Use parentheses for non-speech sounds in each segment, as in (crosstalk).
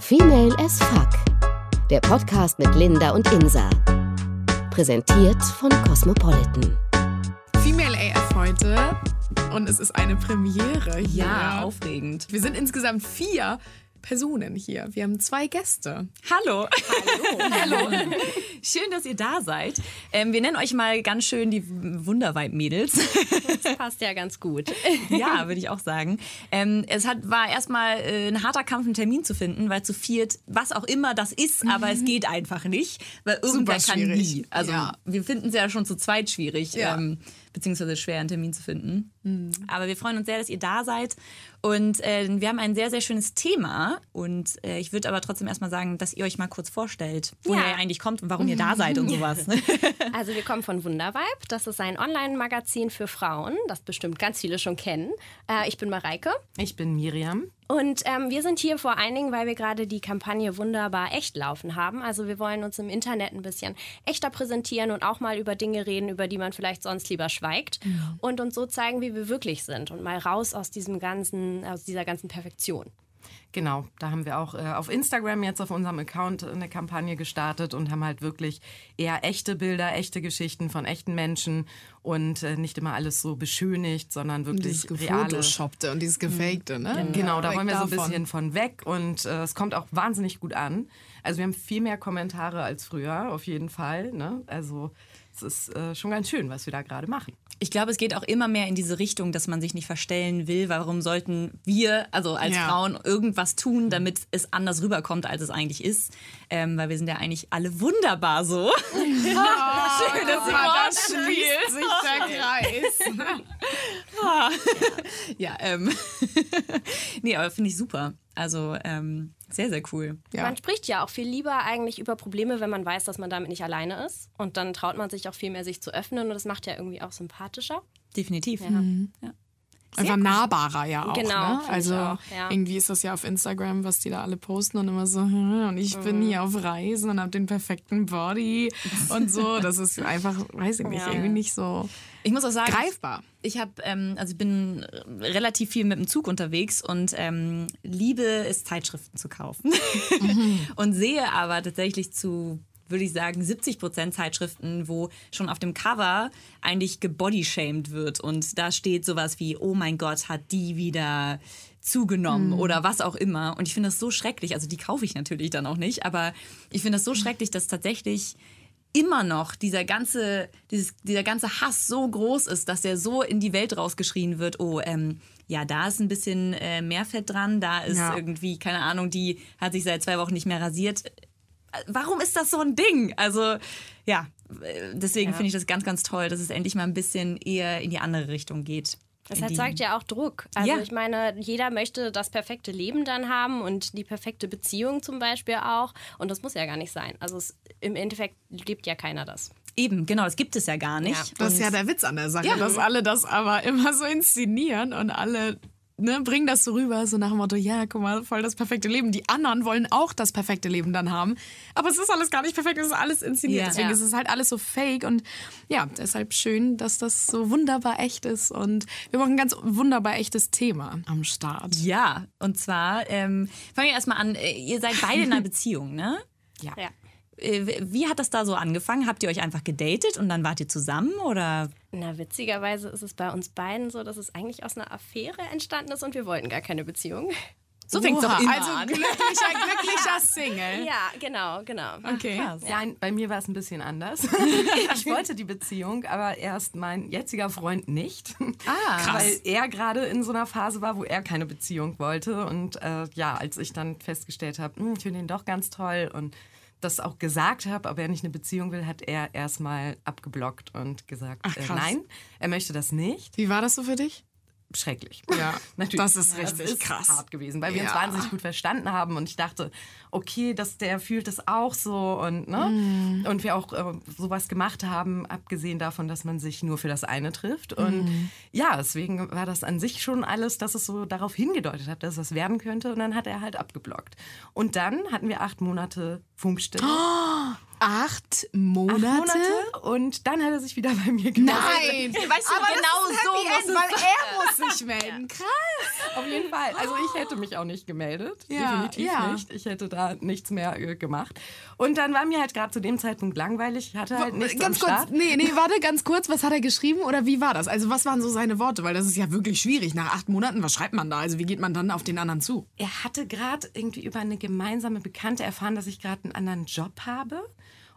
Female as Fuck. Der Podcast mit Linda und Insa. Präsentiert von Cosmopolitan. Female AF heute und es ist eine Premiere hier. Ja, aufregend. Wir sind insgesamt vier Personen hier. Wir haben zwei Gäste. Hallo. Hallo. (laughs) Hallo. Schön, dass ihr da seid. Ähm, wir nennen euch mal ganz schön die Wunderweib-Mädels. Das passt ja ganz gut. ja, würde ich auch sagen. Ähm, es hat, war erstmal äh, ein harter Kampf, einen Termin zu finden, weil zu viert, was auch immer das ist, aber es geht einfach nicht, weil irgendwer Super kann schwierig. nie. Also Ja. wir finden es ja schon zu zweit schwierig. Ja. Ähm, beziehungsweise schwer, einen Termin zu finden. Aber wir freuen uns sehr, dass ihr da seid. Und äh, wir haben ein sehr, sehr schönes Thema. Und äh, ich würde aber trotzdem erstmal sagen, dass ihr euch mal kurz vorstellt, woher Ja. ihr eigentlich kommt und warum ihr da (laughs) seid und sowas. (laughs) Also wir kommen von Wundervibe. Das ist ein Online-Magazin für Frauen, das bestimmt ganz viele schon kennen. Äh, ich bin Mareike. Ich bin Miriam. Und ähm, wir sind hier vor allen Dingen, weil wir gerade die Kampagne Wunderbar echt laufen haben. Also wir wollen uns im Internet ein bisschen echter präsentieren und auch mal über Dinge reden, über die man vielleicht sonst lieber schweigt. Und uns so zeigen, wie wir wirklich sind und mal raus aus diesem ganzen, aus dieser ganzen Perfektion. Genau, da haben wir auch äh, auf Instagram jetzt auf unserem Account eine Kampagne gestartet und haben halt wirklich eher echte Bilder, echte Geschichten von echten Menschen und äh, nicht immer alles so beschönigt, sondern wirklich Dieses reale. Und dieses Gefakte, ne? Genau, da wollen wir so ein bisschen von weg und äh, es kommt auch wahnsinnig gut an. Also wir haben viel mehr Kommentare als früher, auf jeden Fall. Ne? Also es ist äh, schon ganz schön, was wir da gerade machen. Ich glaube, es geht auch immer mehr in diese Richtung, dass man sich nicht verstellen will. Warum sollten wir, also als Ja. Frauen, irgendwas tun, damit es anders rüberkommt, als es eigentlich ist? Ähm, weil wir sind ja eigentlich alle wunderbar so. (laughs) Schön, dass ihr Ah, da Wort schließt sich der Kreis. (laughs) Ja, ähm. (laughs) nee, aber finde ich super. Also ähm, sehr, sehr cool. Ja. Man spricht ja auch viel lieber eigentlich über Probleme, wenn man weiß, dass man damit nicht alleine ist. Und dann traut man sich auch viel mehr, sich zu öffnen. Und das macht ja irgendwie auch sympathischer. Definitiv. Einfach nahbarer ja auch. Genau, ne? Also auch, ja. irgendwie ist das ja auf Instagram, was die da alle posten und immer so, hm, (laughs) und ich bin Mhm. hier auf Reisen und habe den perfekten Body und so. Das ist einfach, weiß ich nicht, Ja. irgendwie nicht so Ich muss auch sagen, greifbar. Ich habe, ähm, also ich bin relativ viel mit dem Zug unterwegs und ähm, liebe es, Zeitschriften zu kaufen. (laughs) und sehe aber tatsächlich zu, würde ich sagen, 70 Prozent Zeitschriften, wo schon auf dem Cover eigentlich gebodyshamed wird. Und da steht sowas wie, oh mein Gott, hat die wieder zugenommen oder was auch immer. Und ich finde das so schrecklich. Also die kaufe ich natürlich dann auch nicht, aber ich finde das so schrecklich, dass tatsächlich immer noch dieser ganze, dieses, dieser ganze Hass so groß ist, dass der so in die Welt rausgeschrien wird, oh, ähm, ja, da ist ein bisschen äh, mehr Fett dran, da ist Ja. irgendwie, keine Ahnung, die hat sich seit zwei Wochen nicht mehr rasiert. Äh, Warum ist das so ein Ding? Also, ja, äh, deswegen finde ich das ganz, ganz toll, dass es endlich mal ein bisschen eher in die andere Richtung geht. Das erzeugt ja auch Druck. Also Ja. ich meine, jeder möchte das perfekte Leben dann haben und die perfekte Beziehung zum Beispiel auch. Und das muss ja gar nicht sein. Also es, im Endeffekt lebt ja keiner das. Eben, genau, das gibt es ja gar nicht. Ja. Das ist ja der Witz an der Sache, Ja. dass alle das aber immer so inszenieren und alle ne, bringen das so rüber, so nach dem Motto, ja, guck mal, voll das perfekte Leben. Die anderen wollen auch das perfekte Leben dann haben. Aber es ist alles gar nicht perfekt, es ist alles inszeniert. Ja. Deswegen Ja. ist es halt alles so fake und ja, deshalb schön, dass das so wunderbar echt ist. Und wir machen ein ganz wunderbar echtes Thema am Start. Ja, und zwar, ähm, fangen wir erstmal an, äh, ihr seid beide in einer (laughs) Beziehung, ne? Ja. Ja. Äh, Wie hat das da so angefangen? Habt ihr euch einfach gedatet und dann wart ihr zusammen oder? Na, witzigerweise ist es bei uns beiden so, dass es eigentlich aus einer Affäre entstanden ist und wir wollten gar keine Beziehung. So fängt's Oha, doch immer also an. glücklicher, (laughs) glücklicher Single. Ja, genau, genau. Okay. Nein, bei mir war es ein bisschen anders. (laughs) ich wollte die Beziehung, aber erst mein jetziger Freund nicht. Ah, Weil er gerade in so einer Phase war, wo er keine Beziehung wollte. Und äh, ja, als ich dann festgestellt habe, "Hm, ich finde ihn doch ganz toll und das auch gesagt habe, aber er nicht eine Beziehung will, hat er erstmal abgeblockt und gesagt, Ach, äh, nein, er möchte das nicht. Wie war das so für dich? Schrecklich. Ja, (laughs) Natürlich. das ist richtig ist krass. hart gewesen, weil wir uns wahnsinnig gut verstanden haben und ich dachte, okay, dass der fühlt das auch so und ne Mhm. und wir auch äh, sowas gemacht haben, abgesehen davon, dass man sich nur für das eine trifft und Mhm. ja, deswegen war das an sich schon alles, dass es so darauf hingedeutet hat, dass es werden könnte und dann hat er halt abgeblockt und dann hatten wir acht Monate Funkstille. Acht Monate? Acht Monate und dann hat er sich wieder bei mir gemeldet. Nein! Weißt du, Aber genau das ist so End, es weil er muss sich melden. Krass! Auf jeden Fall. Also ich hätte mich auch nicht gemeldet. Ja, Definitiv ja. nicht. Ich hätte da nichts mehr äh, gemacht. Und dann war mir halt gerade zu dem Zeitpunkt langweilig. Ich hatte halt nichts ganz am kurz, Start. nee, nee, warte, ganz kurz, was hat er geschrieben oder wie war das? Also was waren so seine Worte? Weil das ist ja wirklich schwierig. Nach acht Monaten, was schreibt man da? Also wie geht man dann auf den anderen zu? Er hatte gerade irgendwie über eine gemeinsame Bekannte erfahren, dass ich gerade einen anderen Job habe.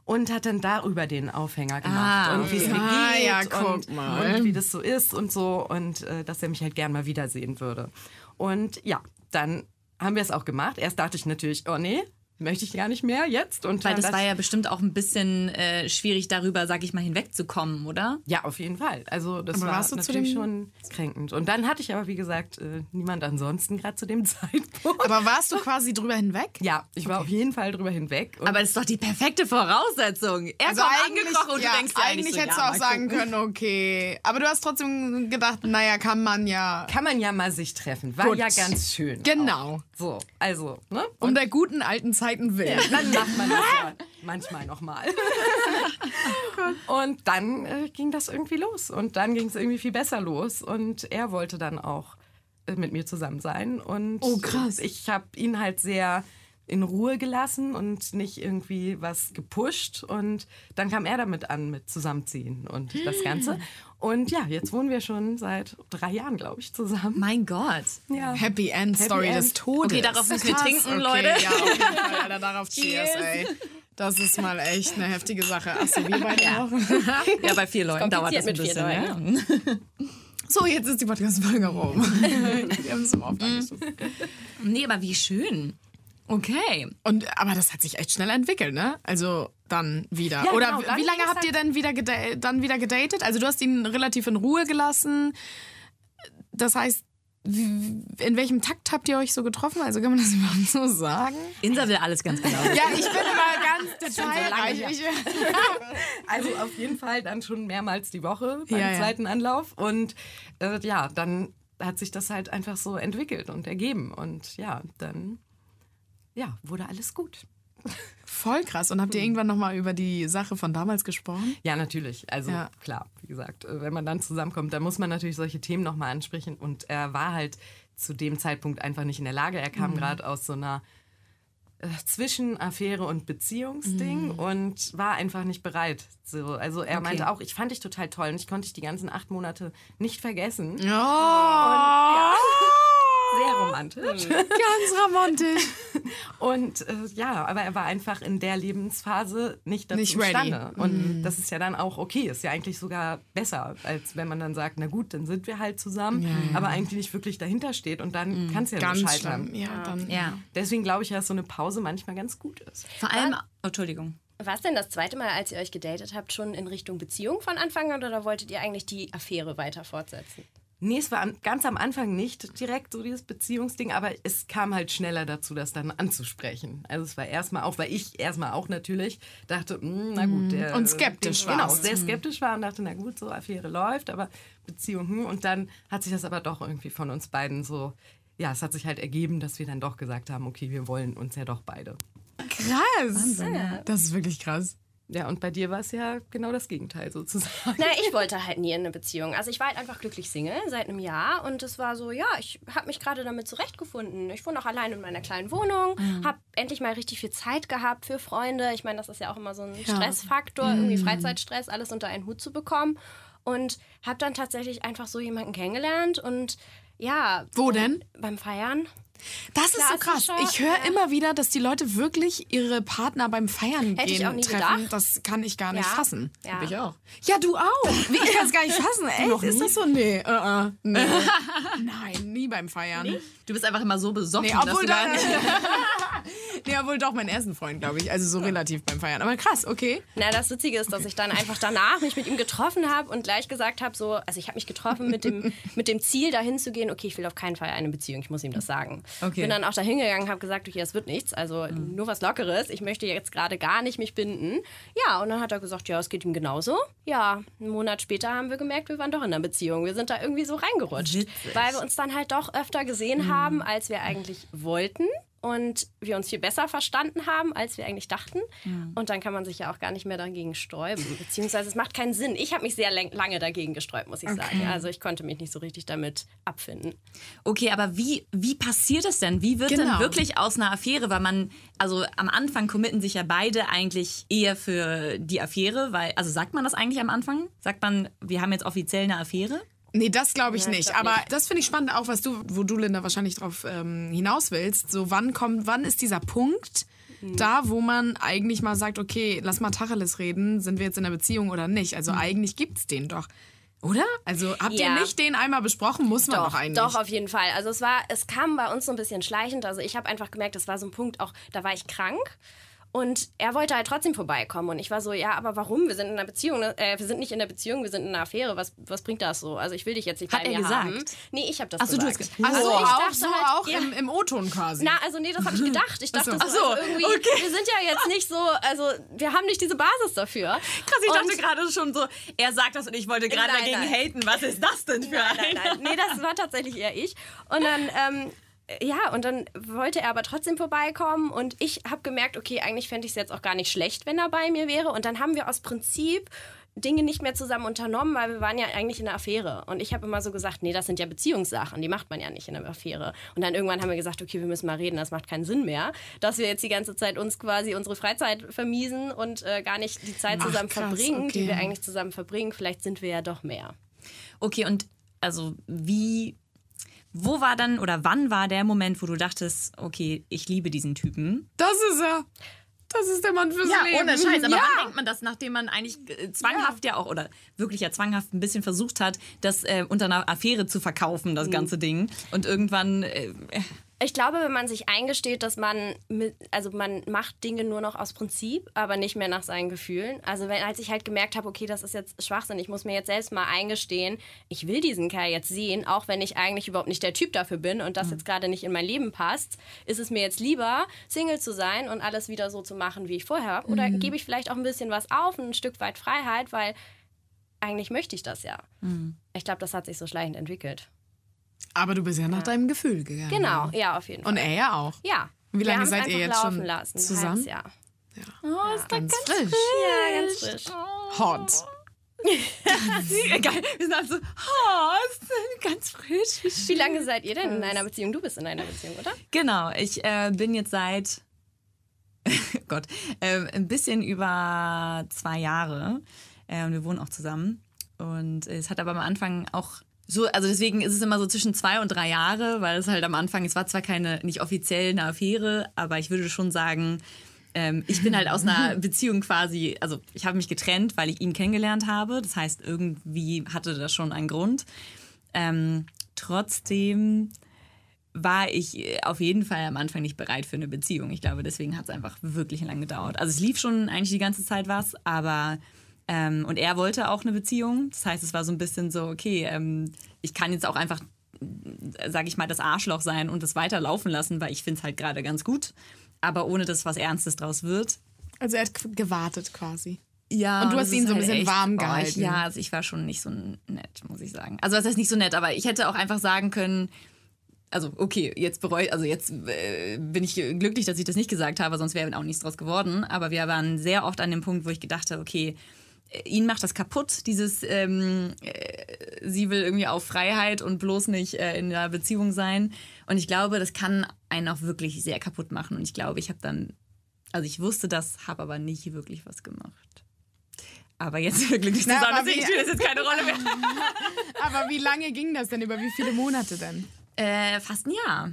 Und hat dann darüber den Aufhänger gemacht Ah, und wie es mir Ah, geht ja, und, mal. und wie das so ist und so und äh, dass er mich halt gern mal wiedersehen würde. Und ja, dann haben wir es auch gemacht. Erst dachte ich natürlich, oh nee, möchte ich gar nicht mehr jetzt. Und Weil dann das war ja bestimmt auch ein bisschen äh, schwierig, darüber, sag ich mal, hinwegzukommen, oder? Ja, auf jeden Fall. Also das Aber war warst du zu natürlich dem- schon kränkend. Und dann hatte ich aber, wie gesagt, äh, niemand ansonsten gerade zu dem (laughs) Zeitpunkt. Aber warst du quasi drüber hinweg? ja, ich war auf jeden Fall drüber hinweg. Und Aber das ist doch die perfekte Voraussetzung. Er Also kommt eigentlich, angekrochen und ja, du denkst eigentlich eigentlich so, hättest ja, du auch sagen gucken. können, okay. Aber du hast trotzdem gedacht, naja, kann man ja. kann man ja mal sich treffen. War Gut. ja ganz schön. Genau. Auch. So, also, ne? Um der guten alten Zeiten willen. Dann macht man das ja manchmal nochmal. (laughs) und dann äh, ging das irgendwie los. Und dann ging es irgendwie viel besser los. Und er wollte dann auch äh, mit mir zusammen sein. Und Oh, krass. ich habe ihn halt sehr in Ruhe gelassen und nicht irgendwie was gepusht. Und dann kam er damit an mit Zusammenziehen und das Ganze. Und ja, jetzt wohnen wir schon seit drei Jahren, glaube ich, zusammen. Mein Gott. Ja. Happy End Story End. des Todes. Okay, darauf müssen wir trinken, okay, Leute. Ja, auf jeden Fall, Alter, darauf (laughs) Cheers, ey. Das ist mal echt eine heftige Sache. Achso, wir beide auch. Ja, bei vier Leuten dauert das ein bisschen. vier Ja. (laughs) So, jetzt ist die Podcast-Folge rum. (laughs) wir haben es im Auftrag Nee, aber wie schön. Okay. Und, aber das hat sich echt schnell entwickelt, ne? Also dann wieder. Ja, Oder genau, wie- dann wie lange habt ihr denn wieder dann wieder gedatet? Also du hast ihn relativ in Ruhe gelassen. Das heißt, in welchem Takt habt ihr euch so getroffen? Also kann man das (laughs) überhaupt so sagen? Insa will alles ganz genau. Ja, ich bin immer ganz detailreich. Ich, (laughs) Also auf jeden Fall dann schon mehrmals die Woche beim Ja, ja. zweiten Anlauf. Und äh, ja, dann hat sich das halt einfach so entwickelt und ergeben. Und ja, dann ja, wurde alles gut. voll krass. Und habt ihr irgendwann nochmal über die Sache von damals gesprochen? Ja, natürlich. Also Ja. klar, wie gesagt, wenn man dann zusammenkommt, dann muss man natürlich solche Themen nochmal ansprechen. Und er war halt zu dem Zeitpunkt einfach nicht in der Lage. Er kam gerade aus so einer äh, Zwischenaffäre und Beziehungsding und war einfach nicht bereit. So, also er meinte auch, ich fand dich total toll und ich konnte dich die ganzen acht Monate nicht vergessen. Sehr romantisch. Ganz romantisch. Und äh, ja, aber er war einfach in der Lebensphase nicht dazu Nicht ready. Und das ist ja dann auch okay, ist ja eigentlich sogar besser, als wenn man dann sagt, na gut, dann sind wir halt zusammen, aber eigentlich nicht wirklich dahinter steht und dann kann es ja nur Ganz scheitern. schlimm. Ja, dann. Ja. Deswegen glaube ich, dass so eine Pause manchmal ganz gut ist. Vor allem. Oh, Entschuldigung. War es denn das zweite Mal, als ihr euch gedatet habt, schon in Richtung Beziehung von Anfang an oder wolltet ihr eigentlich die Affäre weiter fortsetzen? Nee, es war an, ganz am Anfang nicht direkt so dieses Beziehungsding, aber es kam halt schneller dazu, das dann anzusprechen. Also es war erstmal auch, weil ich erstmal auch natürlich dachte, hm, na gut. Der, Und skeptisch den, Genau, sehr skeptisch war und dachte, na gut, so Affäre läuft, aber Beziehung, hm. Und dann hat sich das aber doch irgendwie von uns beiden so, ja, es hat sich halt ergeben, dass wir dann doch gesagt haben, okay, wir wollen uns ja doch beide. Krass. Das ist wirklich krass. Ja, und bei dir war es ja genau das Gegenteil sozusagen. Na, ich wollte halt nie in eine Beziehung. Also ich war halt einfach glücklich Single seit einem Jahr und es war so, ja, ich habe mich gerade damit zurechtgefunden. Ich wohne auch allein in meiner kleinen Wohnung, habe endlich mal richtig viel Zeit gehabt für Freunde. Ich meine, das ist ja auch immer so ein Stressfaktor, irgendwie Freizeitstress, alles unter einen Hut zu bekommen. Und habe dann tatsächlich einfach so jemanden kennengelernt und ja. Wo denn? Beim Feiern. Das ist so krass. Ich höre ja. immer wieder, dass die Leute wirklich ihre Partner beim Feiern Hätte ich gehen auch nie treffen. gedacht. Das kann ich gar nicht Ja. fassen. Ja. Ich auch. Ja, du auch. Wie, ich kann es gar nicht fassen. (laughs) Echt? Ist das so? Nee. Uh -uh. nee. (laughs) Nein, nie beim Feiern. Du bist einfach immer so besoffen, Nee, dass obwohl, du gar nicht. (laughs) nee, obwohl doch mein ersten Freund, glaube ich. Also so relativ beim Feiern. Aber krass, okay. Na, das Witzige ist, dass ich dann einfach danach mich mit ihm getroffen habe und gleich gesagt habe, so, also ich habe mich getroffen mit dem, mit dem Ziel, dahin zu gehen, okay, ich will auf keinen Fall eine Beziehung, ich muss ihm das sagen. Okay. Bin dann auch dahin gegangen, habe gesagt, okay, das wird nichts, also nur was Lockeres, ich möchte jetzt gerade gar nicht mich binden. Ja, und dann hat er gesagt, ja, es geht ihm genauso. Ja, einen Monat später haben wir gemerkt, wir waren doch in einer Beziehung. Wir sind da irgendwie so reingerutscht, Witzig. weil wir uns dann halt doch öfter gesehen haben, als wir eigentlich wollten. Und wir uns viel besser verstanden haben, als wir eigentlich dachten. Und dann kann man sich ja auch gar nicht mehr dagegen sträuben. Beziehungsweise es macht keinen Sinn. Ich habe mich sehr lange dagegen gesträubt, muss ich sagen. Also ich konnte mich nicht so richtig damit abfinden. Okay, aber wie, wie passiert es denn? Wie wird Genau. denn wirklich aus einer Affäre? Weil man, also am Anfang committen sich ja beide eigentlich eher für die Affäre, weil, also sagt man das eigentlich am Anfang? Sagt man, wir haben jetzt offiziell eine Affäre? Nee, das glaube ich Ja, ich nicht. glaub Aber nicht. das finde ich spannend, auch was du, wo du, Linda, wahrscheinlich drauf ähm, hinaus willst. So, wann kommt, wann ist dieser Punkt Mhm. da, wo man eigentlich mal sagt, okay, lass mal Tacheles reden, sind wir jetzt in einer Beziehung oder nicht? Mhm. Also eigentlich gibt's den doch. Oder? Also habt ihr Ja. nicht den einmal besprochen? Muss man doch, Doch, eigentlich. doch, auf jeden Fall. Also es war, es kam bei uns so ein bisschen schleichend. Also ich habe einfach gemerkt, das war so ein Punkt, auch da war ich krank. Und er wollte halt trotzdem vorbeikommen. Und ich war so, ja, aber warum? Wir sind in einer Beziehung. ne? Äh, wir sind nicht in der Beziehung, wir sind in einer Affäre. Was, was bringt das so? Also ich will dich jetzt nicht Hat bei er mir gesagt? haben. Nee, ich habe das Ach so, du hast gesagt. ge- also ich auch, dachte so halt, auch ja. im, im O-Ton quasi. Na, also nee, das habe ich (laughs) gedacht. Ich dachte Ach so, so. also irgendwie, okay. wir sind ja jetzt nicht so, also wir haben nicht diese Basis dafür. Krass, ich Und- dachte gerade schon so, er sagt das und ich wollte gerade Nein, dagegen nein. haten. Was ist das denn für Nein, ein? nein, nee, das war tatsächlich eher ich. Und dann, ähm, ja, und dann wollte er aber trotzdem vorbeikommen und ich habe gemerkt, okay, eigentlich fände ich es jetzt auch gar nicht schlecht, wenn er bei mir wäre. Und dann haben wir aus Prinzip Dinge nicht mehr zusammen unternommen, weil wir waren ja eigentlich in einer Affäre. Und ich habe immer so gesagt, nee, das sind ja Beziehungssachen, die macht man ja nicht in einer Affäre. Und dann irgendwann haben wir gesagt, okay, wir müssen mal reden, das macht keinen Sinn mehr, dass wir jetzt die ganze Zeit uns quasi unsere Freizeit vermiesen und äh, gar nicht die Zeit Ach, zusammen krass, verbringen, die okay. wir eigentlich zusammen verbringen. Vielleicht sind wir ja doch mehr. Okay, und also wie, wo war dann oder wann war der Moment, wo du dachtest, okay, ich liebe diesen Typen? Das ist er. Das ist der Mann fürs Leben. Aber ja. wann denkt man das, nachdem man eigentlich äh, zwanghaft ja. auch oder wirklich ja zwanghaft ein bisschen versucht hat, das äh, unter einer Affäre zu verkaufen, das ganze Ding. Und irgendwann, äh, Ich glaube, wenn man sich eingesteht, dass man mit, also man macht Dinge nur noch aus Prinzip, aber nicht mehr nach seinen Gefühlen. Also wenn, als ich halt gemerkt habe, okay, das ist jetzt Schwachsinn, ich muss mir jetzt selbst mal eingestehen, ich will diesen Kerl jetzt sehen, auch wenn ich eigentlich überhaupt nicht der Typ dafür bin und das jetzt gerade nicht in mein Leben passt, ist es mir jetzt lieber, Single zu sein und alles wieder so zu machen, wie ich vorher habe. Oder gebe ich vielleicht auch ein bisschen was auf, ein Stück weit Freiheit, weil eigentlich möchte ich das ja. Ich glaube, das hat sich so schleichend entwickelt. Aber du bist ja nach deinem Gefühl gegangen. Genau, ja, auf jeden Fall. Und er ja auch. Ja. Wie Wir lange seid ihr jetzt schon lassen, zusammen? Jahr. oh, ist Ganz frisch. Ja, ganz frisch. Hot. (laughs) Geil. Wir sind halt so, oh, ist ganz frisch. wie lange seid ihr denn in einer Beziehung? Du bist in einer Beziehung, oder? Genau, ich äh, bin jetzt seit, (laughs) Gott, äh, ein bisschen über zwei Jahre. Äh, und wir wohnen auch zusammen. Und es hat aber am Anfang auch so, also deswegen ist es immer so zwischen zwei und drei Jahre, weil es halt am Anfang, es war zwar keine, nicht offiziell eine Affäre, aber ich würde schon sagen, ähm, ich bin halt aus einer (laughs) Beziehung quasi, also ich habe mich getrennt, weil ich ihn kennengelernt habe. Das heißt, irgendwie hatte das schon einen Grund. Ähm, trotzdem war ich äh, auf jeden Fall am Anfang nicht bereit für eine Beziehung. Ich glaube, deswegen hat es einfach wirklich lange gedauert. Also es lief schon eigentlich die ganze Zeit was, aber ähm, und er wollte auch eine Beziehung. Das heißt, es war so ein bisschen so, okay, ähm, ich kann jetzt auch einfach, sage ich mal, das Arschloch sein und das weiterlaufen lassen, weil ich finde es halt gerade ganz gut. Aber ohne dass was Ernstes draus wird. Also er hat gewartet quasi. Ja, Und du hast ihn so ein halt bisschen echt- warm oh, ich, gehalten. ja, also ich war schon nicht so nett, muss ich sagen. Also das heißt nicht so nett, aber ich hätte auch einfach sagen können, also okay, jetzt bereue, also jetzt äh, bin ich glücklich, dass ich das nicht gesagt habe, sonst wäre auch nichts draus geworden. Aber wir waren sehr oft an dem Punkt, wo ich gedacht habe, okay, äh, ihn macht das kaputt, dieses, ähm, äh, sie will irgendwie auf Freiheit und bloß nicht äh, in einer Beziehung sein. Und ich glaube, das kann einen auch wirklich sehr kaputt machen. Und ich glaube, ich habe dann, also ich wusste das, habe aber nicht wirklich was gemacht. Aber jetzt (laughs) sind wir glücklich Na, zusammen, aber deswegen wie- spielt das jetzt keine Rolle mehr. (laughs) Aber wie lange ging das denn? Über wie viele Monate denn? Äh, fast ein Jahr.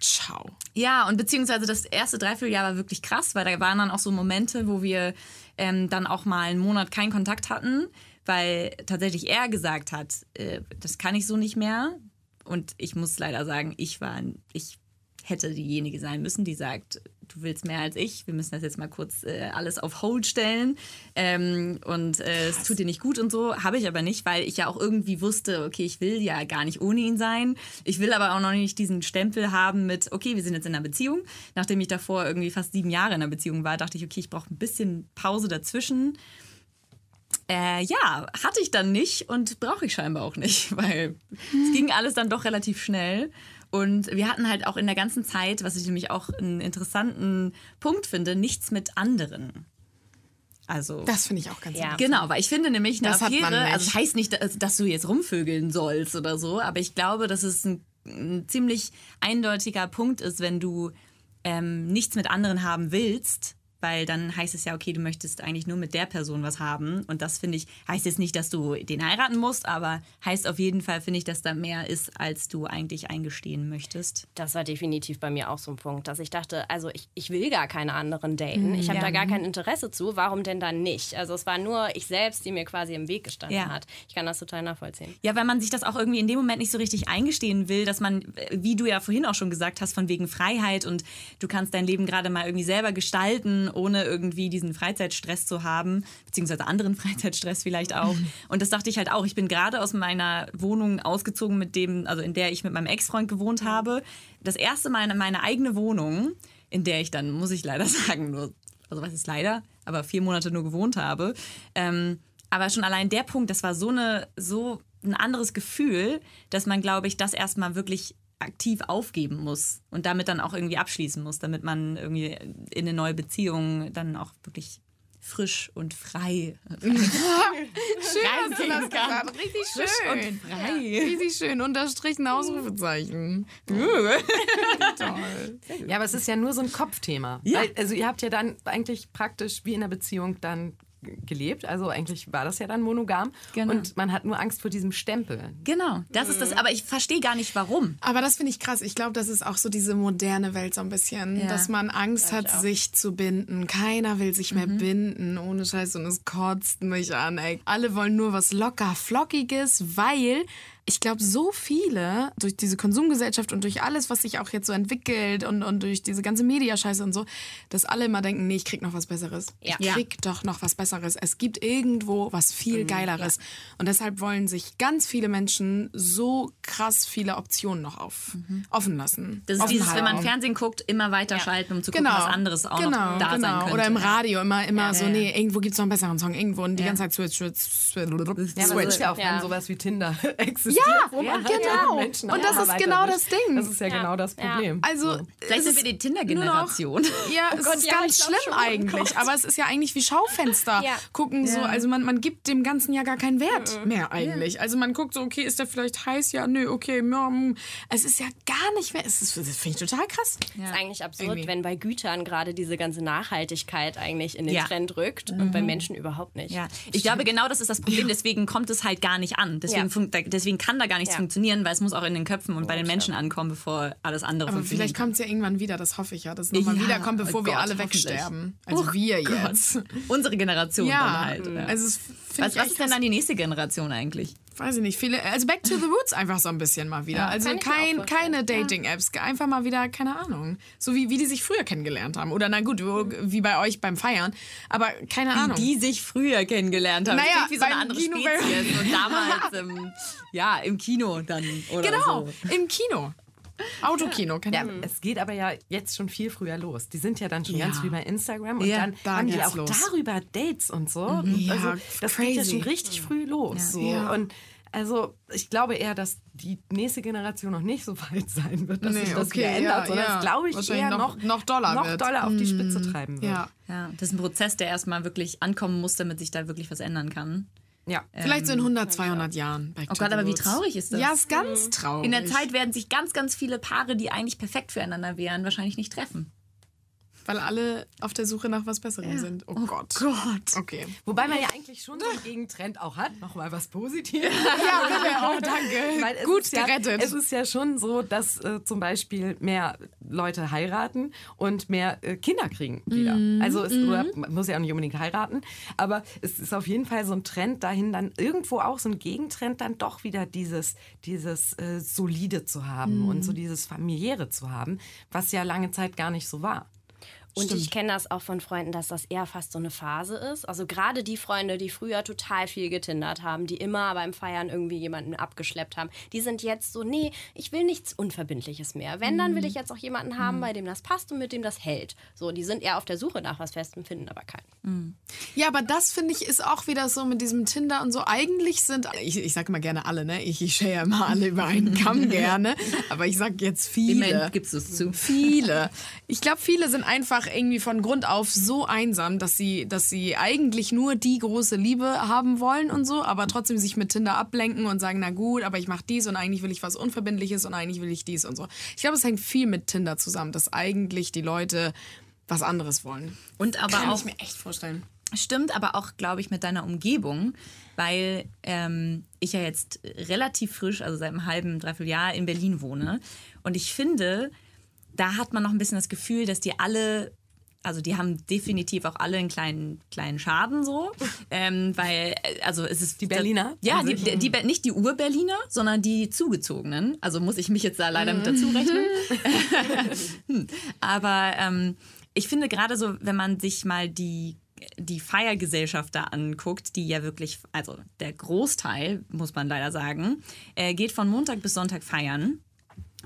Ciao. Ja, und beziehungsweise das erste Dreivierteljahr war wirklich krass, weil da waren dann auch so Momente, wo wir ähm, dann auch mal einen Monat keinen Kontakt hatten, weil tatsächlich er gesagt hat, äh, das kann ich so nicht mehr. Und ich muss leider sagen, ich war, ich hätte diejenige sein müssen, die sagt, du willst mehr als ich, wir müssen das jetzt mal kurz äh, alles auf Hold stellen ähm, und äh, es tut dir nicht gut und so. Habe ich aber nicht, weil ich ja auch irgendwie wusste, okay, ich will ja gar nicht ohne ihn sein. Ich will aber auch noch nicht diesen Stempel haben mit, okay, wir sind jetzt in einer Beziehung. Nachdem ich davor irgendwie fast sieben Jahre in einer Beziehung war, dachte ich, okay, ich brauche ein bisschen Pause dazwischen. Äh, ja, hatte ich dann nicht und brauche ich scheinbar auch nicht, (laughs) weil es ging alles dann doch relativ schnell. Und wir hatten halt auch in der ganzen Zeit, was ich nämlich auch einen interessanten Punkt finde, nichts mit anderen. Also Das finde ich auch ganz Ja. Genau, weil ich finde nämlich eine Das hat man Affäre, nicht. also das heißt nicht, dass, dass du jetzt rumvögeln sollst oder so, aber ich glaube, dass es ein, ein ziemlich eindeutiger Punkt ist, wenn du ähm, nichts mit anderen haben willst, weil dann heißt es ja, okay, du möchtest eigentlich nur mit der Person was haben und das finde ich, heißt jetzt nicht, dass du den heiraten musst, aber heißt auf jeden Fall, finde ich, dass da mehr ist, als du eigentlich eingestehen möchtest. Das war definitiv bei mir auch so ein Punkt, dass ich dachte, also ich, ich will gar keine anderen daten. Ich habe ja. da gar kein Interesse zu. Warum denn dann nicht? Also es war nur ich selbst, die mir quasi im Weg gestanden Ja. hat. Ich kann das total nachvollziehen. Ja, weil man sich das auch irgendwie in dem Moment nicht so richtig eingestehen will, dass man, wie du ja vorhin auch schon gesagt hast, von wegen Freiheit und du kannst dein Leben gerade mal irgendwie selber gestalten, ohne irgendwie diesen Freizeitstress zu haben, beziehungsweise anderen (laughs) Freizeitstress vielleicht auch. Und das dachte ich halt auch. Ich bin gerade aus meiner Wohnung ausgezogen, mit dem, also in der ich mit meinem Ex-Freund gewohnt habe. Das erste Mal in meine eigene Wohnung, in der ich dann, muss ich leider (laughs) sagen, nur, also was ist leider, aber vier Monate nur gewohnt habe. Ähm, aber schon allein der Punkt, das war so eine, so ein anderes Gefühl, dass man, glaube ich, das erstmal wirklich aktiv aufgeben muss und damit dann auch irgendwie abschließen muss, damit man irgendwie in eine neue Beziehung dann auch wirklich frisch und frei. (laughs) Schön, hast du das gesagt. Richtig schön. frei. Richtig schön. Unterstrichen Ausrufezeichen. (laughs) Toll. Ja, aber es ist ja nur so ein Kopfthema. Ja. Weil, also ihr habt ja dann eigentlich praktisch wie in einer Beziehung dann gelebt. Also eigentlich war das ja dann monogam. Genau. Und man hat nur Angst vor diesem Stempel. Genau, das ist das. Aber ich verstehe gar nicht, warum. Aber das finde ich krass. Ich glaube, das ist auch so diese moderne Welt so ein bisschen, Ja. dass man Angst hat, sich zu binden. Keiner will sich mehr binden, ohne Scheiß. Und es kotzt mich an, ey. Alle wollen nur was locker flockiges, weil ich glaube, so viele durch diese Konsumgesellschaft und durch alles, was sich auch jetzt so entwickelt und, und durch diese ganze Mediascheiße und so, dass alle immer denken, nee, ich krieg noch was Besseres. Ja. Ich krieg doch noch was Besseres. Es gibt irgendwo was viel Geileres. Und deshalb wollen sich ganz viele Menschen so krass viele Optionen noch auf, offen lassen. Das ist Offen dieses, wenn man. Fernsehen guckt, immer weiterschalten, um zu gucken, Genau. was anderes auch genau, noch da genau. sein könnte. Oder im Radio immer, immer so, ja. nee, irgendwo gibt es noch einen besseren Song, irgendwo und die Ja. ganze Zeit switch, switch, switch, Ja, aber das ist ja auch, Ja. wenn sowas wie Tinder (laughs) existiert. Ja, wo man ja, halt genau. Menschen Und das ist genau das Ding. Das ist ja, Ja. genau das Ja. Problem. Also, So. Vielleicht es sind wir die Tinder-Generation. (laughs) Ja, es Gott, ist ja, ganz ich schlimm schon. Oh eigentlich. Gott. Aber es ist ja eigentlich wie Schaufenster Ja. gucken. So, also man, man gibt dem Ganzen ja gar keinen Wert mehr eigentlich. Also man guckt so, okay, ist der vielleicht heiß? Ja, nö, okay. Mm. es ist ja gar nicht mehr. Es ist, das finde ich total krass. Ist eigentlich absurd, Irgendwie. wenn bei Gütern gerade diese ganze Nachhaltigkeit eigentlich in den Ja. Trend rückt und bei Menschen überhaupt nicht. Ja, ich glaube, genau das ist das Problem. Deswegen kommt es halt gar nicht an. Deswegen, deswegen kann da gar nichts Ja. funktionieren, weil es muss auch in den Köpfen und bei den Menschen ankommen, bevor alles andere Aber funktioniert. vielleicht kommt es ja irgendwann wieder, das hoffe ich ja, dass es nochmal Ja, wiederkommt, bevor oh wir Gott, alle hoffentlich. wegsterben. Also Oh wir Gott. jetzt. Unsere Generation Ja, dann halt. Ja. also es was was ist denn dann die nächste Generation eigentlich? Weiß ich nicht, viele, also back to the roots einfach so ein bisschen mal wieder. also mir auch kein, keine Dating-Apps, einfach mal wieder, keine Ahnung. So wie, wie die sich früher kennengelernt haben. Oder na gut, wie bei euch beim Feiern. Aber keine Ahnung. Die sich früher kennengelernt haben. Naja, wie so eine andere Kino- Spezies. Und (laughs) damals im, ja, im Kino dann oder genau, so. im Kino. Autokino, keine Ja, Ahnung. es geht aber ja jetzt schon viel früher los. Die sind ja dann schon Ja. ganz früh bei Instagram und Ja, dann da haben die auch los. darüber Dates und so. Ja, also, das geht ja crazy. schon richtig früh los. So. Ja. Und also ich glaube eher, dass die nächste Generation noch nicht so weit sein wird, dass Nee, sich das okay, wieder ändert, ja, sondern ja. das glaube ich eher noch- noch, noch doller noch doller auf die Spitze treiben wird. Ja. Ja, das ist ein Prozess, der erstmal wirklich ankommen muss, damit sich da wirklich was ändern kann. ja. Vielleicht so in 100, 200 Jahren. Back Oh Gott, aber wie traurig ist das? Ja, ist ganz traurig. In der Zeit werden sich ganz, ganz viele Paare, die eigentlich perfekt füreinander wären, wahrscheinlich nicht treffen. Weil alle auf der Suche nach was Besserem sind. Oh, Gott. Gott. Okay. Wobei man ja eigentlich schon so einen Gegentrend auch hat. Nochmal was Positives. (laughs) Ja, bitte. Oh, danke. (laughs) Weil es Gut ist ja, gerettet. Es ist ja schon so, dass äh, zum Beispiel mehr Leute heiraten und mehr äh, Kinder kriegen wieder. Mhm. Also es oder, man muss ja auch nicht unbedingt heiraten, aber es ist auf jeden Fall so ein Trend dahin, dann irgendwo auch so ein Gegentrend, dann doch wieder dieses, dieses äh, Solide zu haben und Mhm. so dieses Familiäre zu haben, was ja lange Zeit gar nicht so war. Und Stimmt. ich kenne das auch von Freunden, dass das eher fast so eine Phase ist. Also gerade die Freunde, die früher total viel getindert haben, die immer beim Feiern irgendwie jemanden abgeschleppt haben, die sind jetzt so, nee, ich will nichts Unverbindliches mehr. Wenn, dann will ich jetzt auch jemanden haben, bei dem das passt und mit dem das hält. So, die sind eher auf der Suche nach was Festem, finden aber keinen. Ja, aber das finde ich ist auch wieder so mit diesem Tinder und so. Eigentlich sind, ich, ich sage immer gerne alle, ne? Ich, ich schere ja immer alle über einen Kamm (laughs) gerne. Aber ich sage jetzt viele. Immerhin gibst du es zu. Viele. Ich glaube, viele sind einfach irgendwie von Grund auf so einsam, dass sie, dass sie eigentlich nur die große Liebe haben wollen und so, aber trotzdem sich mit Tinder ablenken und sagen, na gut, aber ich mache dies und eigentlich will ich was Unverbindliches und eigentlich will ich dies und so. Ich glaube, es hängt viel mit Tinder zusammen, dass eigentlich die Leute was anderes wollen. Und aber Kann auch ich mir echt vorstellen. Stimmt aber auch, glaube ich, mit deiner Umgebung, weil ähm, ich ja jetzt relativ frisch, also seit einem halben, dreiviertel Jahr in Berlin wohne. Und ich finde, da hat man noch ein bisschen das Gefühl, dass die alle, also die haben definitiv auch alle einen kleinen, kleinen Schaden so. (laughs) Ähm, weil, äh, also es ist... Die Berliner? Ja, die, die, die, nicht die Ur-Berliner, sondern die Zugezogenen. Also muss ich mich jetzt da leider mit dazu rechnen. (laughs) Hm. Aber ähm, ich finde gerade so, wenn man sich mal die, die Feiergesellschaft da anguckt, die ja wirklich, also der Großteil, muss man leider sagen, äh, geht von Montag bis Sonntag feiern.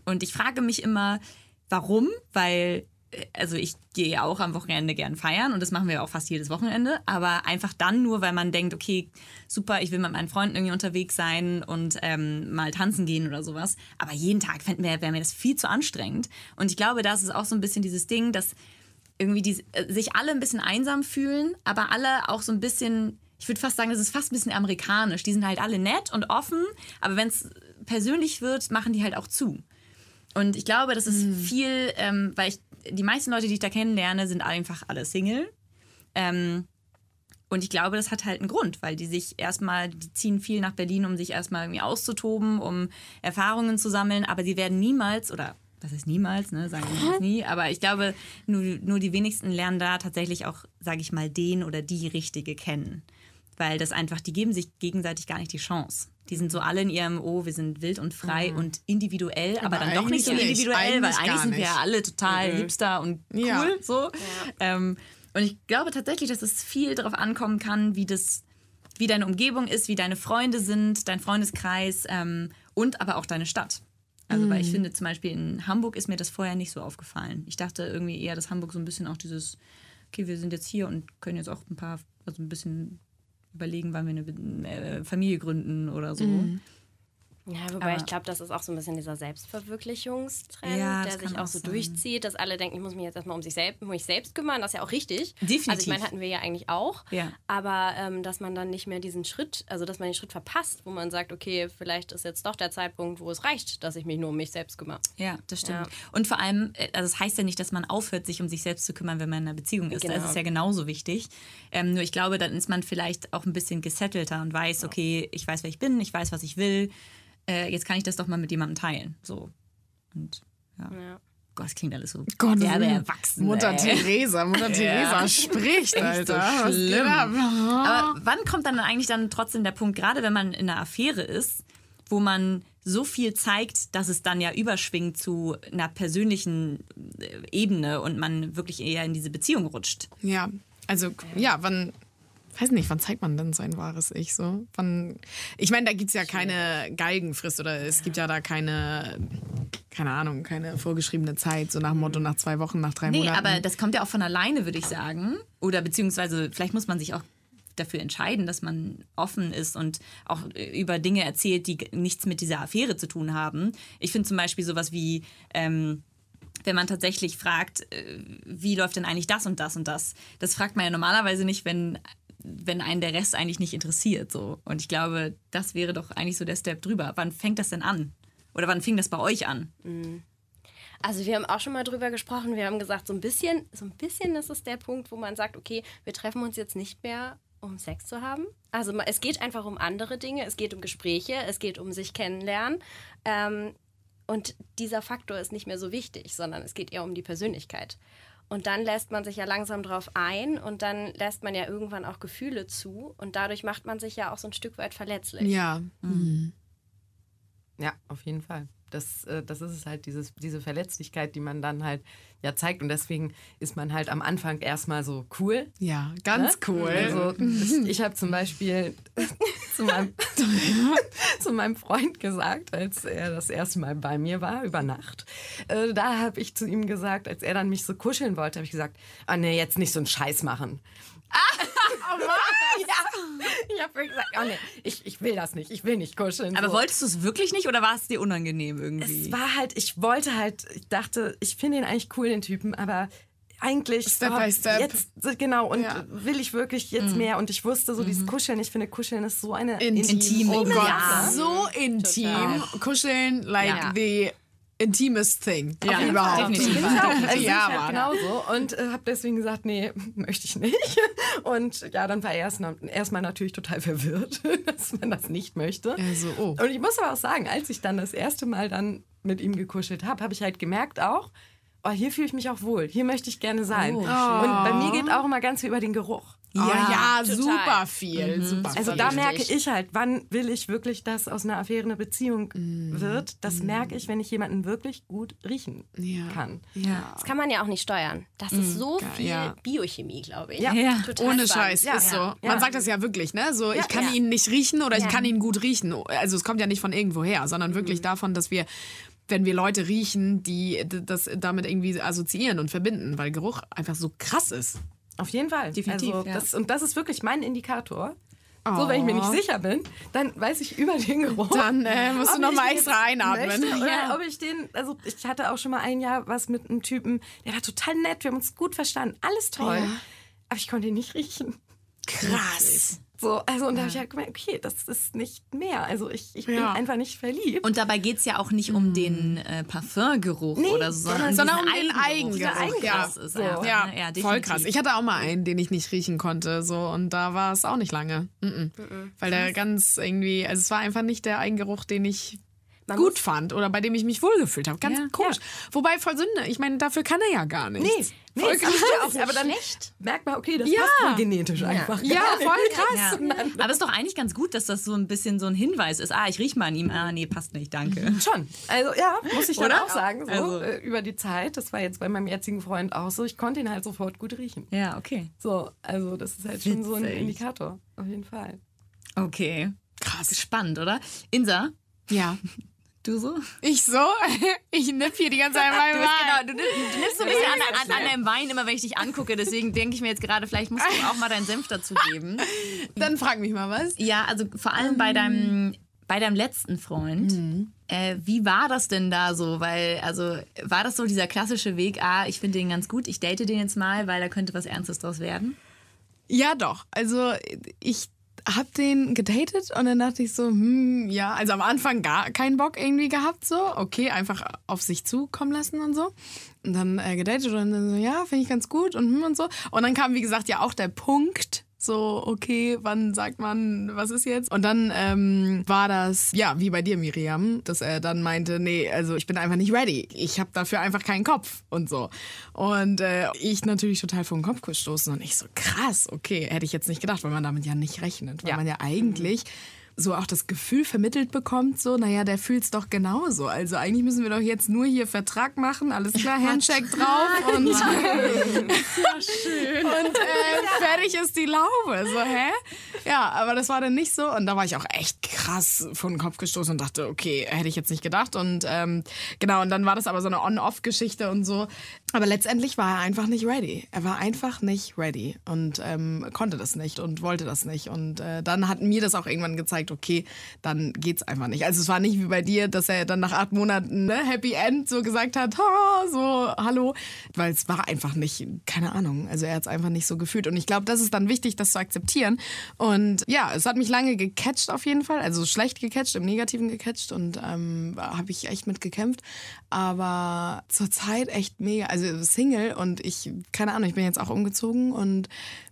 Und ich frage mich immer, warum? Weil, äh, also ich gehe ja auch am Wochenende gern feiern und das machen wir auch fast jedes Wochenende, aber einfach dann nur, weil man denkt, okay, super, ich will mit meinen Freunden irgendwie unterwegs sein und ähm, mal tanzen gehen oder sowas. Aber jeden Tag wäre wär mir das viel zu anstrengend. Und ich glaube, das ist auch so ein bisschen dieses Ding, dass irgendwie die, äh, sich alle ein bisschen einsam fühlen, aber alle auch so ein bisschen, ich würde fast sagen, das ist fast ein bisschen amerikanisch. Die sind halt alle nett und offen, aber wenn es persönlich wird, machen die halt auch zu. Und ich glaube, das ist viel, ähm, weil ich, die meisten Leute, die ich da kennenlerne, sind einfach alle Single. Ähm, und ich glaube, das hat halt einen Grund, weil die sich erstmal, die ziehen viel nach Berlin, um sich erstmal irgendwie auszutoben, um Erfahrungen zu sammeln, aber sie werden niemals oder das ist niemals, ne, sagen wir jetzt nie, aber ich glaube, nur, nur die wenigsten lernen da tatsächlich auch, sage ich mal, den oder die Richtige kennen. Weil das einfach, die geben sich gegenseitig gar nicht die Chance. Die sind so alle in ihrem, oh, wir sind wild und frei und individuell, aber, dann doch nicht so eigentlich individuell, weil Eigentlich eigentlich gar sind wir ja alle total hipster und cool, Ja. so. Ähm, und ich glaube tatsächlich, dass es viel darauf ankommen kann, wie das, wie deine Umgebung ist, wie deine Freunde sind, dein Freundeskreis ähm, und aber auch deine Stadt. Also, weil ich finde, zum Beispiel in Hamburg ist mir das vorher nicht so aufgefallen. Ich dachte irgendwie eher, dass Hamburg so ein bisschen auch dieses, okay, wir sind jetzt hier und können jetzt auch ein paar, also ein bisschen überlegen, wann wir eine äh, Familie gründen oder so. Ja, wobei Aber- ich glaube, das ist auch so ein bisschen dieser Selbstverwirklichungstrend, Ja, das der sich auch so sein. durchzieht, dass alle denken, ich muss mich jetzt erstmal um sich selbst, um mich selbst kümmern. Das ist ja auch richtig. Definitiv. Also ich meine, hatten wir ja eigentlich auch. Ja. Aber ähm, dass man dann nicht mehr diesen Schritt, also dass man den Schritt verpasst, wo man sagt, okay, vielleicht ist jetzt doch der Zeitpunkt, wo es reicht, dass ich mich nur um mich selbst kümmere. Ja, das stimmt. Ja. Und vor allem, äh, also es heißt ja nicht, dass man aufhört, sich um sich selbst zu kümmern, wenn man in einer Beziehung ist. Genau. Das ist ja genauso wichtig. Ähm, nur ich glaube, dann ist man vielleicht auch ein bisschen gesettelter und weiß, okay, ich weiß, wer ich bin, ich weiß, was ich will. Äh, jetzt kann ich das doch mal mit jemandem teilen. So. Und ja. Ja. Gott, das klingt alles so Gott, derbe so erwachsen. Mutter ey. Teresa, Mutter (laughs) Teresa spricht, Alter. so schlimm. ab? Aber wann kommt dann eigentlich dann trotzdem der Punkt, gerade wenn man in einer Affäre ist, wo man so viel zeigt, dass es dann ja überschwingt zu einer persönlichen äh, Ebene und man wirklich eher in diese Beziehung rutscht? Ja, also ja, wann, weiß nicht, wann zeigt man denn sein wahres Ich so? Wann, ich meine, da gibt es ja keine Galgenfrist oder es gibt ja da keine, keine Ahnung, keine vorgeschriebene Zeit, so nach dem Motto nach zwei Wochen, nach drei Nee, Monaten. aber das kommt ja auch von alleine, würde ich sagen. Oder beziehungsweise vielleicht muss man sich auch dafür entscheiden, dass man offen ist und auch äh, über Dinge erzählt, die nichts mit dieser Affäre zu tun haben. Ich finde zum Beispiel sowas wie, ähm, wenn man tatsächlich fragt, äh, wie läuft denn eigentlich das und das und das. Das fragt man ja normalerweise nicht, wenn wenn einen der Rest eigentlich nicht interessiert. So. Und ich glaube, das wäre doch eigentlich so der Step drüber. Wann fängt das denn an? Oder wann fing das bei euch an? Also wir haben auch schon mal drüber gesprochen. Wir haben gesagt, so ein bisschen, so ein bisschen ist es der Punkt, wo man sagt, okay, wir treffen uns jetzt nicht mehr, um Sex zu haben. Also es geht einfach um andere Dinge. Es geht um Gespräche, es geht um sich kennenlernen. Ähm, und dieser Faktor ist nicht mehr so wichtig, sondern es geht eher um die Persönlichkeit. Und dann lässt man sich ja langsam drauf ein und dann lässt man ja irgendwann auch Gefühle zu und dadurch macht man sich ja auch so ein Stück weit verletzlich. ja. Ja, auf jeden Fall. Das, äh, das ist es halt, dieses, diese Verletzlichkeit, die man dann halt ja zeigt. Und deswegen ist man halt am Anfang erstmal so cool. Ja, ganz cool. Also (laughs) ich, habe zum Beispiel (laughs) zu, meinem, (laughs) zu meinem Freund gesagt, als er das erste Mal bei mir war, über Nacht, äh, da habe ich zu ihm gesagt, als er dann mich so kuscheln wollte, habe ich gesagt, ah nee, jetzt nicht so einen Scheiß machen. Ah, ja. Ich habe gesagt, oh nee, ich, ich will das nicht, ich will nicht kuscheln. Aber so. wolltest du es wirklich nicht oder war es dir unangenehm irgendwie? Es war halt, ich wollte halt, ich dachte, ich finde ihn eigentlich cool, den Typen, aber eigentlich Step oh, by step. jetzt genau und Ja. will ich wirklich jetzt mehr und ich wusste so dieses Kuscheln ich finde Kuscheln ist so eine Intim. Intime Oh Gott, Sache. so intim. Kuscheln, like Ja. the intimest thing Ja, überhaupt. definitiv. Auch. Also Ja, ich halt Mann. genauso und äh, habe deswegen gesagt, nee, (laughs) möchte ich nicht. Und ja, dann war er erst erstmal natürlich total verwirrt, (laughs) dass man das nicht möchte. Also, oh. Und ich muss aber auch sagen, als ich dann das erste Mal dann mit ihm gekuschelt habe, habe ich halt gemerkt auch, oh, hier fühle ich mich auch wohl, hier möchte ich gerne sein. Und bei mir geht auch immer ganz viel über den Geruch. Oh ja, total. super viel. Super Also da merke ich halt, wann will ich wirklich, dass aus einer Affäre eine Beziehung wird. Das merke ich, wenn ich jemanden wirklich gut riechen Ja. kann. Ja. Das kann man ja auch nicht steuern. Das ist so viel ja. Biochemie, glaube ich. Ja. Ja. Total Ohne spannend. Scheiß, Ja, ist so. ja. Man Ja. sagt das ja wirklich, ne? So, ich kann ja. ihn nicht riechen oder ich Ja. kann ihn gut riechen. Also es kommt ja nicht von irgendwoher, sondern wirklich davon, dass wir, wenn wir Leute riechen, die das damit irgendwie assoziieren und verbinden, weil Geruch einfach so krass ist. Auf jeden Fall. Definitiv, Also ja. das, und das ist wirklich mein Indikator. So, wenn ich mir nicht sicher bin, dann weiß ich über den Geruch. Dann äh, musst du ob noch ich mal den extra einatmen. Möchte, oder Ja. ob ich den, also ich hatte auch schon mal ein Jahr was mit einem Typen, der war total nett, wir haben uns gut verstanden, alles toll. Ja. Aber ich konnte ihn nicht riechen. Krass. So, also und da habe ich halt gemerkt, okay, das ist nicht mehr. Also ich, ich bin Ja. einfach nicht verliebt. Und dabei geht es ja auch nicht um den äh, Parfümgeruch oder so, sondern, Sondern um den Eigengeruch. Eigengeruch. Ja. krass ist So. einfach, Ja, ne? ja voll krass. Ich hatte auch mal einen, den ich nicht riechen konnte, so und da war es auch nicht lange, Mhm. weil der ganz irgendwie, also es war einfach nicht der Eigengeruch, den ich gut fand oder bei dem ich mich wohlgefühlt habe. Ganz Ja. komisch. Wobei voll Sünde. Ich meine, dafür kann er ja gar nichts. nee, nee, voll krass. ist ja auch, aber dann merkt man, okay, das Ja. passt wohl genetisch einfach. Ja, voll krass. Ja. Aber es ist doch eigentlich ganz gut, dass das so ein bisschen so ein Hinweis ist. Ah, ich riech mal an ihm. Ah, nee, passt nicht, danke. Schon. Also ja, muss ich dann Oder? auch sagen, so Also- äh, über die Zeit. Das war jetzt bei meinem jetzigen Freund auch so. Ich konnte ihn halt sofort gut riechen. Ja, okay. So, also das ist halt schon so ein Witzig. Indikator. Auf jeden Fall. Okay. Krass. Spannend, oder? Insa, Ja. (laughs) du so? Ich so? (laughs) Ich nipp hier die ganze Zeit mein Du, bist, Wein. genau, du, nimmst- du nimmst so ein bisschen an, (laughs) an, an deinem Wein immer, wenn ich dich angucke. Deswegen denke ich mir jetzt gerade, vielleicht musst du auch mal deinen Senf dazu geben. (laughs) Dann frag mich mal was. Ja, also vor allem bei deinem, bei deinem letzten Freund. Äh, wie war das denn da so? Weil, also, war das so dieser klassische Weg, ah, ich finde den ganz gut, ich date den jetzt mal, weil da könnte was Ernstes draus werden? Ja, doch. Also ich hab den gedatet und dann dachte ich so, hm, ja, also am Anfang gar keinen Bock irgendwie gehabt, so, okay, einfach auf sich zukommen lassen und so. Und dann äh, gedatet und dann so, ja, finde ich ganz gut und hm und so. Und dann kam, wie gesagt, ja auch der Punkt, so, okay, wann sagt man, was ist jetzt? Und dann ähm, war das, ja, wie bei dir, Miriam, dass er dann meinte, nee, also ich bin einfach nicht ready. Ich habe dafür einfach keinen Kopf und so. Und äh, ich natürlich total vor den Kopf gestoßen und ich so, krass, okay, hätte ich jetzt nicht gedacht, weil man damit ja nicht rechnet. Weil Ja. man ja eigentlich so auch das Gefühl vermittelt bekommt, so, naja, der fühlt's doch genauso. Also eigentlich müssen wir doch jetzt nur hier Vertrag machen, alles klar, Handshake drauf und, (laughs) und äh, fertig ist die Laube. So, hä? Ja, aber das war dann nicht so. Und da war ich auch echt krass vor den Kopf gestoßen und dachte, okay, hätte ich jetzt nicht gedacht. Und ähm, genau, und dann war das aber so eine On-Off-Geschichte und so. Aber letztendlich war er einfach nicht ready. Er war einfach nicht ready und ähm, konnte das nicht und wollte das nicht. Und äh, dann hat mir das auch irgendwann gezeigt, okay, dann geht's einfach nicht. Also es war nicht wie bei dir, dass er dann nach acht Monaten ne, Happy End so gesagt hat, ha, so, hallo. Weil es war einfach nicht, keine Ahnung. Also er hat es einfach nicht so gefühlt. Und ich glaube, das ist dann wichtig, das zu akzeptieren. Und ja, es hat mich lange gecatcht auf jeden Fall. Also schlecht gecatcht, im Negativen gecatcht. Und ähm, habe ich echt mit gekämpft. Aber zurzeit echt mega. Also Single und ich, keine Ahnung, ich bin jetzt auch umgezogen und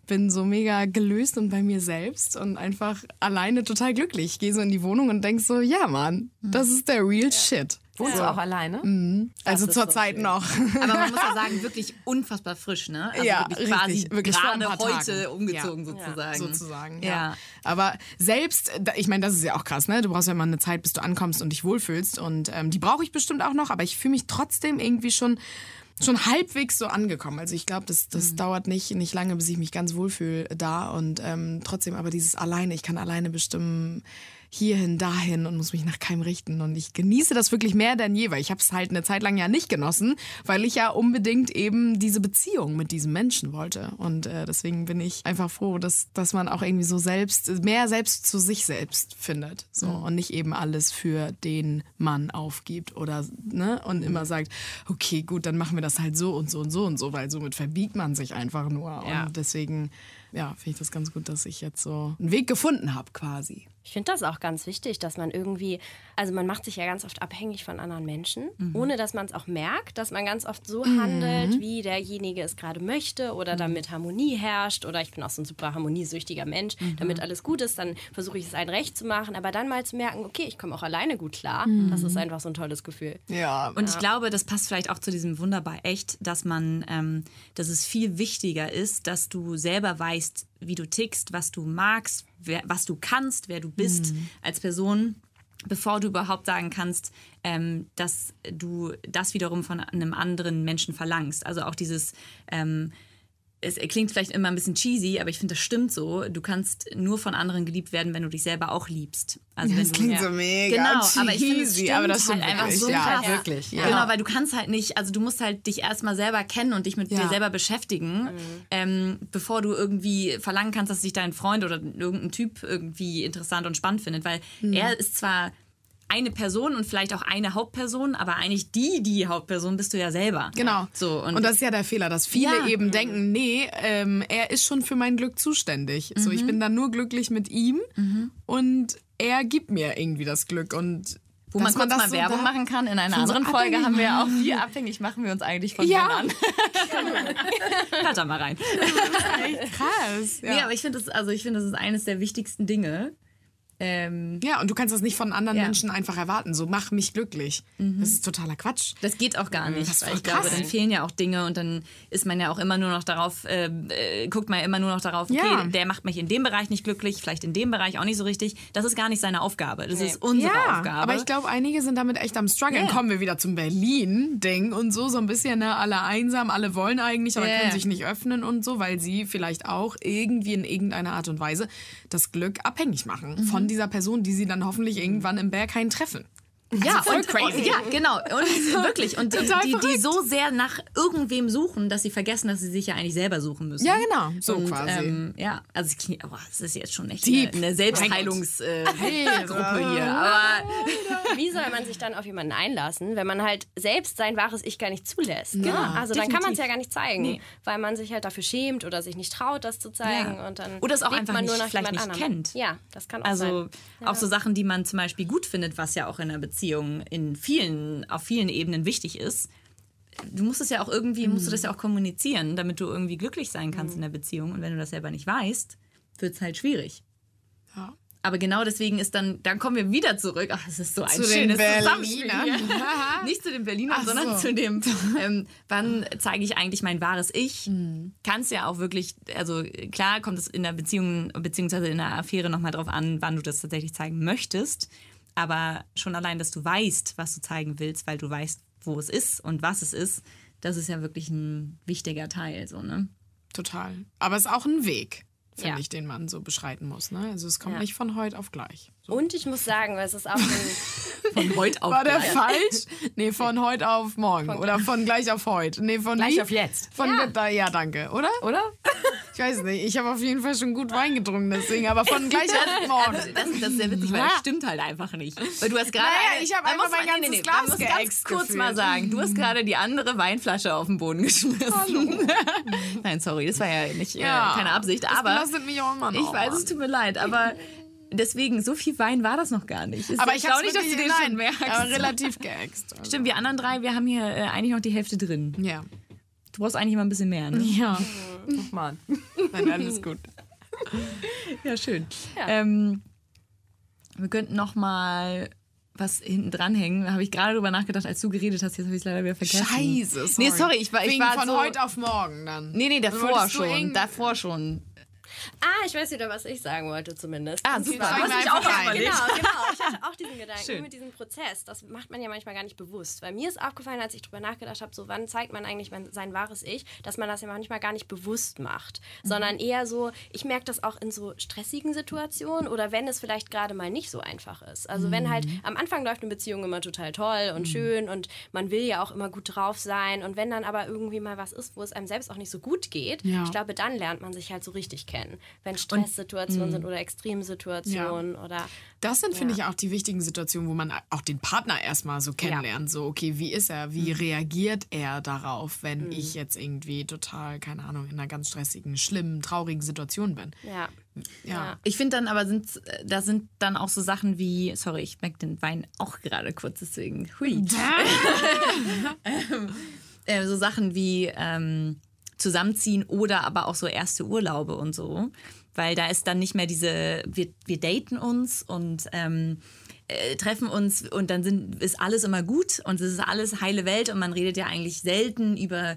bin so mega gelöst und bei mir selbst und einfach alleine total glücklich. Ich gehe so in die Wohnung und denk so, ja Mann, das ist der real shit. Wohnst du auch alleine? Also ist zur so Zeit schön. noch. Aber man muss ja (laughs) sagen, wirklich unfassbar frisch, ne? Also Ja, wirklich richtig, quasi wirklich vor ein gerade heute Tagen. umgezogen Ja. sozusagen. sozusagen. Ja. Ja. Aber selbst, ich meine, das ist ja auch krass, ne? Du brauchst ja immer eine Zeit, bis du ankommst und dich wohlfühlst. Und ähm, die brauche ich bestimmt auch noch, aber ich fühle mich trotzdem irgendwie schon schon halbwegs so angekommen. Also ich glaube, das, das dauert nicht, nicht lange, bis ich mich ganz wohlfühle da. Und ähm, trotzdem aber dieses alleine, ich kann alleine bestimmen, hierhin, dahin und muss mich nach keinem richten. Und ich genieße das wirklich mehr denn je, weil ich habe es halt eine Zeit lang ja nicht genossen, weil ich ja unbedingt eben diese Beziehung mit diesem Menschen wollte. Und äh, deswegen bin ich einfach froh, dass, dass man auch irgendwie so selbst, mehr selbst zu sich selbst findet. So, Und nicht eben alles für den Mann aufgibt oder, ne, und immer sagt, okay, gut, dann machen wir das halt so und so und so und so, weil somit verbiegt man sich einfach nur. Ja. Und deswegen, ja, finde ich das ganz gut, dass ich jetzt so einen Weg gefunden habe quasi. Ich finde das auch ganz wichtig, dass man irgendwie, also man macht sich ja ganz oft abhängig von anderen Menschen, ohne dass man es auch merkt, dass man ganz oft so handelt, wie derjenige es gerade möchte oder damit Harmonie herrscht oder ich bin auch so ein super harmoniesüchtiger Mensch, damit alles gut ist, dann versuche ich es allen recht zu machen, aber dann mal zu merken, okay, ich komme auch alleine gut klar, das ist einfach so ein tolles Gefühl. Ja, Und ich glaube, das passt vielleicht auch zu diesem wunderbar echt, dass man, ähm, dass es viel wichtiger ist, dass du selber weißt, wie du tickst, was du magst, wer, was du kannst, wer du bist als Person, bevor du überhaupt sagen kannst, ähm, dass du das wiederum von einem anderen Menschen verlangst. Also auch dieses ähm, es klingt vielleicht immer ein bisschen cheesy, aber ich finde, das stimmt so. Du kannst nur von anderen geliebt werden, wenn du dich selber auch liebst. Also wenn das du, klingt so mega Genau, aber ich finde, es cheesy, stimmt aber das halt stimmt einfach wirklich, so ja, krass. wirklich, ja. Genau, weil du kannst halt nicht, also du musst halt dich erstmal selber kennen und dich mit Ja. dir selber beschäftigen, ähm, bevor du irgendwie verlangen kannst, dass sich dein Freund oder irgendein Typ irgendwie interessant und spannend findet, weil Mhm. er ist zwar eine Person und vielleicht auch eine Hauptperson, aber eigentlich die, die Hauptperson bist du ja selber. Genau. So, und, und, das ist ja der Fehler, dass viele Ja. eben denken, nee, ähm, er ist schon für mein Glück zuständig. So, Mhm. ich bin dann nur glücklich mit ihm und er gibt mir irgendwie das Glück und wo man kurz mal so Werbung machen kann. In einer Von so anderen Folge haben wir auch, wie abhängig machen wir uns eigentlich von Ja. Männern. (laughs) (laughs) Hört da mal rein. Krass. Ja. Nee, aber ich finde das, also ich finde, das ist eines der wichtigsten Dinge. Ähm, ja, und du kannst das nicht von anderen Ja. Menschen einfach erwarten. So, mach mich glücklich. Das ist totaler Quatsch. Das geht auch gar nicht. Das ist weil ich glaube, krass. dann fehlen ja auch Dinge und dann ist man ja auch immer nur noch darauf, äh, äh, guckt man ja immer nur noch darauf, okay, Ja. der macht mich in dem Bereich nicht glücklich, vielleicht in dem Bereich auch nicht so richtig. Das ist gar nicht seine Aufgabe. Das ist unsere ja, Aufgabe. aber ich glaube, einige sind damit echt am struggeln. Kommen wir wieder zum Berlin-Ding und so, so ein bisschen, ne, alle einsam, alle wollen eigentlich, aber können sich nicht öffnen und so, weil sie vielleicht auch irgendwie in irgendeiner Art und Weise das Glück abhängig machen Mhm. von dieser Person, die sie dann hoffentlich irgendwann im Berghain treffen. Ja, voll und, crazy. Und, ja, genau. Und wirklich. Und die, Total die, so sehr nach irgendwem suchen, dass sie vergessen, dass sie sich ja eigentlich selber suchen müssen. Ja, genau, so und, quasi. Ähm, ja, also es klingt, oh, das ist jetzt schon echt Deep. eine, eine Selbstheilungsgruppe äh, hier. Aber Wie soll man sich dann auf jemanden einlassen, wenn man halt selbst sein wahres Ich gar nicht zulässt? Ne? Also dann kann man es ja gar nicht zeigen, weil man sich halt dafür schämt oder sich nicht traut, das zu zeigen. Ja. Und dann Oder es auch einfach man nur nicht- nach vielleicht nicht anderem. kennt. Ja, das kann auch Also sein. auch so Sachen, die man zum Beispiel gut findet, was ja auch in einer Beziehung in vielen, auf vielen Ebenen wichtig ist. Du musst es ja auch irgendwie, musst du das ja auch kommunizieren, damit du irgendwie glücklich sein kannst in der Beziehung. Und wenn du das selber nicht weißt, wird es halt schwierig. Ja. Aber genau deswegen ist dann, dann kommen wir wieder zurück. Ach, es ist so ein Zu schönes Zusammenspiel. (laughs) Nicht zu den Berlinern, Ach sondern so. zu dem, (laughs) ähm, wann zeige ich eigentlich mein wahres Ich? Mhm. Kannst ja auch wirklich, also klar kommt es in der Beziehung beziehungsweise in der Affäre nochmal drauf an, wann du das tatsächlich zeigen möchtest. Aber schon allein, dass du weißt, was du zeigen willst, weil du weißt, wo es ist und was es ist, das ist ja wirklich ein wichtiger Teil, so, ne? Total. Aber es ist auch ein Weg, finde Ja. ich, den man so beschreiten muss. Ne? Also es kommt Ja. nicht von heute auf gleich. Und ich muss sagen, es ist auch ein, (laughs) Von heute auf War der gleich. falsch? Nee, von heute auf morgen. Oder von gleich auf heute. Nee, von Gleich wie? auf jetzt. Von ja. ja, danke. Oder? Oder? Ich weiß nicht. Ich habe auf jeden Fall schon gut Wein getrunken, deswegen. Aber von (laughs) gleich auf morgen. Das, das ist sehr witzig, weil Ja. das stimmt halt einfach nicht. Weil du hast gerade. Naja, eine- ich hab man einfach mein mal- ganzes man Glas muss ganz kurz gefühlt. mal sagen, du hast gerade die andere Weinflasche auf den Boden geschmissen. (laughs) Nein, sorry, das war ja nicht Ja, äh, keine Absicht, Das aber belastet mich auch immer noch. ich weiß, es tut mir leid, aber deswegen so viel Wein war das noch gar nicht. Ist Aber ich habe nicht, dass du den schon merkst. Aber relativ geäxt. Also. (laughs) Stimmt, wir anderen drei, wir haben hier äh, eigentlich noch die Hälfte drin. Ja. Du brauchst eigentlich immer ein bisschen mehr, ne? Ja. Mann. Nein, alles gut. (laughs) Ja, schön. Ähm, wir könnten noch mal was hinten dranhängen. Da habe ich gerade drüber nachgedacht, als du geredet hast. Jetzt habe ich es leider wieder vergessen. Scheiße, sorry. Nee, sorry, ich war, ich Wegen war von so, heute auf morgen dann. Nee, nee, davor Wolltest du schon. Davor schon. Ah, ich weiß wieder, was ich sagen wollte zumindest. Ah, super. hast dich auch überlegt. genau, genau. Ich hatte auch diesen (laughs) Gedanken Schön. mit diesem Prozess. Das macht man ja manchmal gar nicht bewusst. Weil mir ist aufgefallen, als ich drüber nachgedacht habe, so wann zeigt man eigentlich sein wahres Ich, dass man das ja manchmal gar nicht bewusst macht. Mhm. Sondern eher so, ich merke das auch in so stressigen Situationen oder wenn es vielleicht gerade mal nicht so einfach ist. Also wenn halt Mhm. am Anfang läuft eine Beziehung immer total toll und schön und man will ja auch immer gut drauf sein. Und wenn dann aber irgendwie mal was ist, wo es einem selbst auch nicht so gut geht, Ja. ich glaube, dann lernt man sich halt so richtig kennen. Wenn Stresssituationen Mhm. sind oder Extremsituationen oder Das sind, finde ich, auch die wichtigen Situationen, wo man auch den Partner erstmal so kennenlernt. So, okay, wie ist er? Wie reagiert er darauf, wenn ich jetzt irgendwie total, keine Ahnung, in einer ganz stressigen, schlimmen, traurigen Situation bin? ja. Ja. Ich finde dann aber, sind, da sind dann auch so Sachen wie, sorry, ich merke den Wein auch gerade kurz, deswegen, hui. (laughs) (laughs) ähm, äh, so Sachen wie ähm, zusammenziehen oder aber auch so erste Urlaube und so. Weil da ist dann nicht mehr diese, wir, wir daten uns und ähm, äh, treffen uns und dann sind, ist alles immer gut und es ist alles heile Welt und man redet ja eigentlich selten über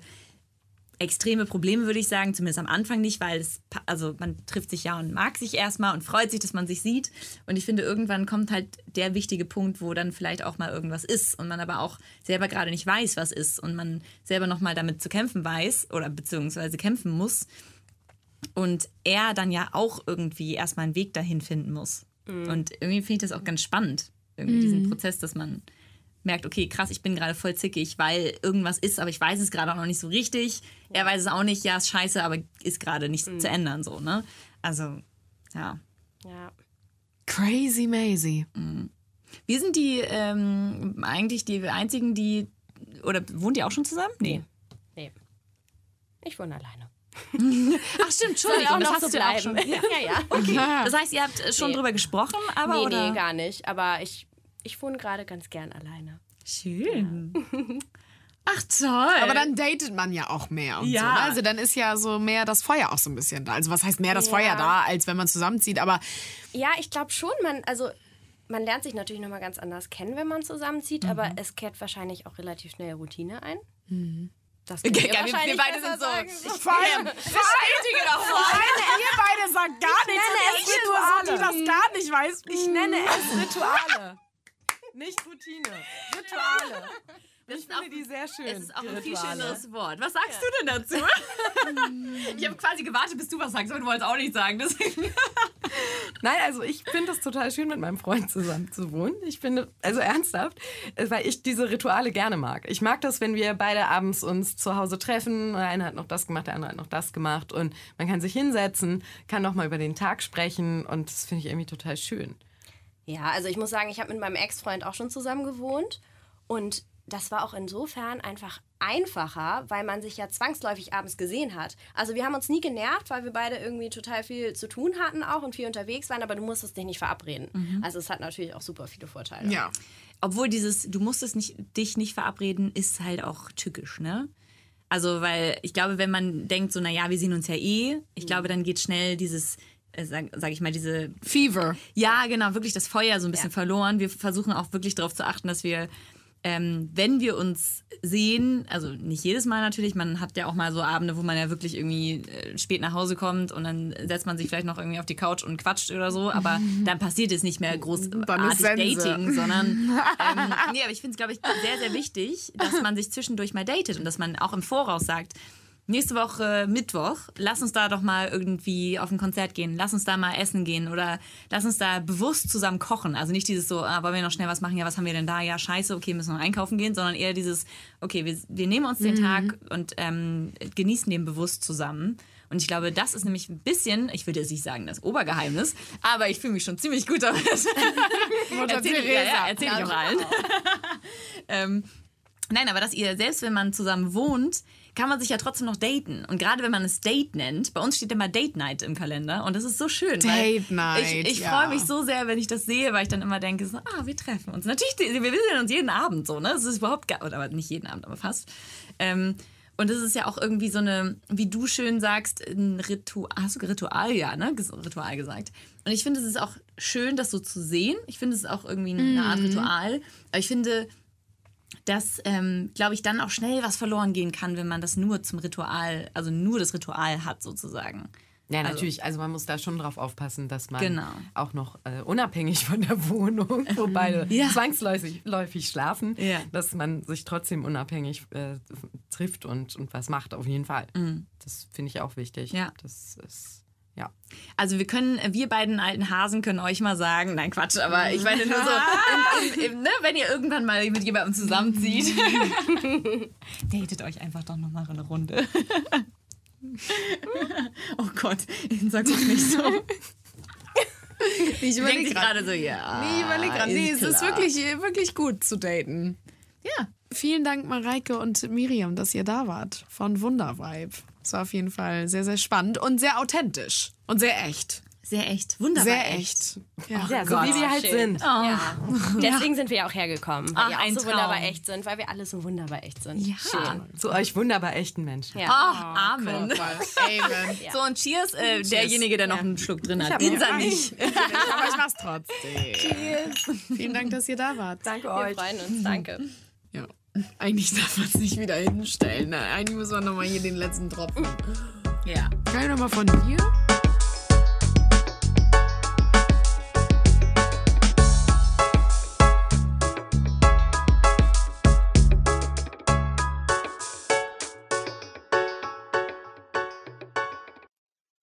extreme Probleme, würde ich sagen, zumindest am Anfang nicht, weil es, also man trifft sich ja und mag sich erstmal und freut sich, dass man sich sieht. Und ich finde, irgendwann kommt halt der wichtige Punkt, wo dann vielleicht auch mal irgendwas ist und man aber auch selber gerade nicht weiß, was ist und man selber nochmal damit zu kämpfen weiß oder beziehungsweise kämpfen muss. Und er dann ja auch irgendwie erstmal einen Weg dahin finden muss. Und irgendwie finde ich das auch ganz spannend, irgendwie diesen Prozess, dass man merkt, okay, krass, ich bin gerade voll zickig, weil irgendwas ist, aber ich weiß es gerade auch noch nicht so richtig. Er weiß es auch nicht, ja, ist scheiße, aber ist gerade nicht zu ändern, so, ne? Also, ja. ja. Crazy Maisie. Wir sind die ähm, eigentlich die einzigen, die. Oder wohnt ihr auch schon zusammen? Nee. Nee. Ich wohne alleine. (laughs) Ach, stimmt, Entschuldigung, auch das noch hast so du ja auch bleiben. schon. (laughs) Ja, ja. Das heißt, ihr habt schon Nee. drüber gesprochen, aber. Nee, oder? nee, gar nicht. Aber ich, ich wohne gerade ganz gern alleine. Schön. Ach, toll. Aber dann datet man ja auch mehr und Ja. so. Ne? Also dann ist ja so mehr das Feuer auch so ein bisschen da. Also was heißt mehr das Ja. Feuer da, als wenn man zusammenzieht? Aber Ja, ich glaube schon, man, also man lernt sich natürlich nochmal ganz anders kennen, wenn man zusammenzieht, aber es kehrt wahrscheinlich auch relativ schnell Routine ein. Das (laughs) könnt ihr Geil, wir- wir beide sind so- sagen. vor allem, vor allem ihr beide sagt gar nichts. nenne es ich bin nur so, die Rituale. das gar nicht weiß. Ich nenne es Rituale. Nicht Routine. Rituale. Ich finde die sehr schön. Es ist auch ein viel schöneres Wort. Was sagst du denn dazu? (laughs) ich habe quasi gewartet, bis du was sagst, aber du wolltest auch nicht sagen. Deswegen. (laughs) Nein, also ich finde es total schön, mit meinem Freund zusammen zu wohnen. Ich finde, also ernsthaft, äh, weil ich diese Rituale gerne mag. Ich mag das, wenn wir beide abends uns zu Hause treffen. Der eine hat noch das gemacht, der andere hat noch das gemacht. Und man kann sich hinsetzen, kann noch mal über den Tag sprechen. Und das finde ich irgendwie total schön. Ja, also ich muss sagen, ich habe mit meinem Ex-Freund auch schon zusammen gewohnt und das war auch insofern einfach einfacher, weil man sich ja zwangsläufig abends gesehen hat. Also wir haben uns nie genervt, weil wir beide irgendwie total viel zu tun hatten auch und viel unterwegs waren, aber du musstest dich nicht verabreden. Also es hat natürlich auch super viele Vorteile. Ja. Obwohl dieses, du musstest nicht, dich nicht verabreden, ist halt auch tückisch, ne? Also, weil ich glaube, wenn man denkt, so, naja, wir sehen uns ja eh, ich glaube, dann geht schnell dieses, sag, sag ich mal, diese Fever. Ja, genau, wirklich das Feuer so ein bisschen verloren. Wir versuchen auch wirklich darauf zu achten, dass wir, ähm, wenn wir uns sehen, also nicht jedes Mal natürlich, man hat ja auch mal so Abende, wo man ja wirklich irgendwie äh, spät nach Hause kommt und dann setzt man sich vielleicht noch irgendwie auf die Couch und quatscht oder so, aber (laughs) dann passiert es nicht mehr großartig. Dating, sondern ähm, (laughs) nee, aber ich finde es, glaube ich, sehr, sehr wichtig, dass man sich zwischendurch mal datet und dass man auch im Voraus sagt, Nächste Woche Mittwoch, lass uns da doch mal irgendwie auf ein Konzert gehen, lass uns da mal essen gehen oder lass uns da bewusst zusammen kochen. Also nicht dieses so, ah, wollen wir noch schnell was machen, ja, was haben wir denn da? Ja, scheiße, okay, müssen wir einkaufen gehen, sondern eher dieses, okay, wir, wir nehmen uns den Tag und ähm, genießen den bewusst zusammen. Und ich glaube, das ist nämlich ein bisschen, ich würde jetzt nicht sagen das Obergeheimnis, aber ich fühle mich schon ziemlich gut damit. (laughs) Erzähl ich, ja, ja, erzähl ich auch allen. ähm, nein, aber dass ihr, selbst wenn man zusammen wohnt, kann man sich ja trotzdem noch daten. Und gerade wenn man es Date nennt, bei uns steht immer Date Night im Kalender und das ist so schön. Date Night, Ich, ich ja. freue mich so sehr, wenn ich das sehe, weil ich dann immer denke, so, ah, wir treffen uns. Natürlich, wir sehen uns jeden Abend so, ne? Es ist überhaupt gar, oder nicht jeden Abend, aber fast. Ähm, Und das ist ja auch irgendwie so eine, wie du schön sagst, ein Ritual. Hast du Ritual? Ja, ne? Ritual gesagt. Und ich finde, es ist auch schön, das so zu sehen. Ich finde, es ist auch irgendwie eine Art Mhm. Ritual. Aber ich finde, dass, ähm, glaube ich, dann auch schnell was verloren gehen kann, wenn man das nur zum Ritual, also nur das Ritual hat, sozusagen. Ja, natürlich. Also man muss da schon drauf aufpassen, dass man Genau. auch noch äh, unabhängig von der Wohnung, (laughs) wo beide Ja. zwangsläufig läufig schlafen, Ja. dass man sich trotzdem unabhängig äh, trifft und, und was macht, auf jeden Fall. Das finde ich auch wichtig. Ja. Das ist, ja. Also wir können, wir beiden alten Hasen können euch mal sagen, nein Quatsch, aber ich meine nur so, im, im, im, ne, wenn ihr irgendwann mal mit jemandem zusammenzieht, (laughs) datet euch einfach doch noch mal eine Runde. (laughs) oh Gott, sag doch nicht so. Ich überlege gerade. so, ja. Nee, ich überlege gerade. Nee, es ist wirklich, wirklich gut zu daten. Ja. Vielen Dank, Mareike und Miriam, dass ihr da wart von Wundervibe. Es war auf jeden Fall sehr, sehr spannend und sehr authentisch und sehr echt. Sehr echt, wunderbar Sehr echt. Ja. Ja, so wie wir halt sind. (laughs) Ja. Deswegen sind wir ja auch hergekommen, weil Ach, wir auch so Traum. wunderbar echt sind, weil wir alle so wunderbar echt sind. Ja. Schön. Zu euch wunderbar echten Menschen. Ja. Ach, Amen. (laughs) Amen. So, und Cheers, äh, derjenige, der noch einen Schluck drin hat. hab Insa nicht. (laughs) Aber ich mach's trotzdem. Cheers. Vielen Dank, dass ihr da wart. Danke Wir euch. freuen uns, danke. Ja. Eigentlich darf man es nicht wieder hinstellen. Eigentlich muss man nochmal hier den letzten Tropfen. Ja. Kann ich nochmal von dir?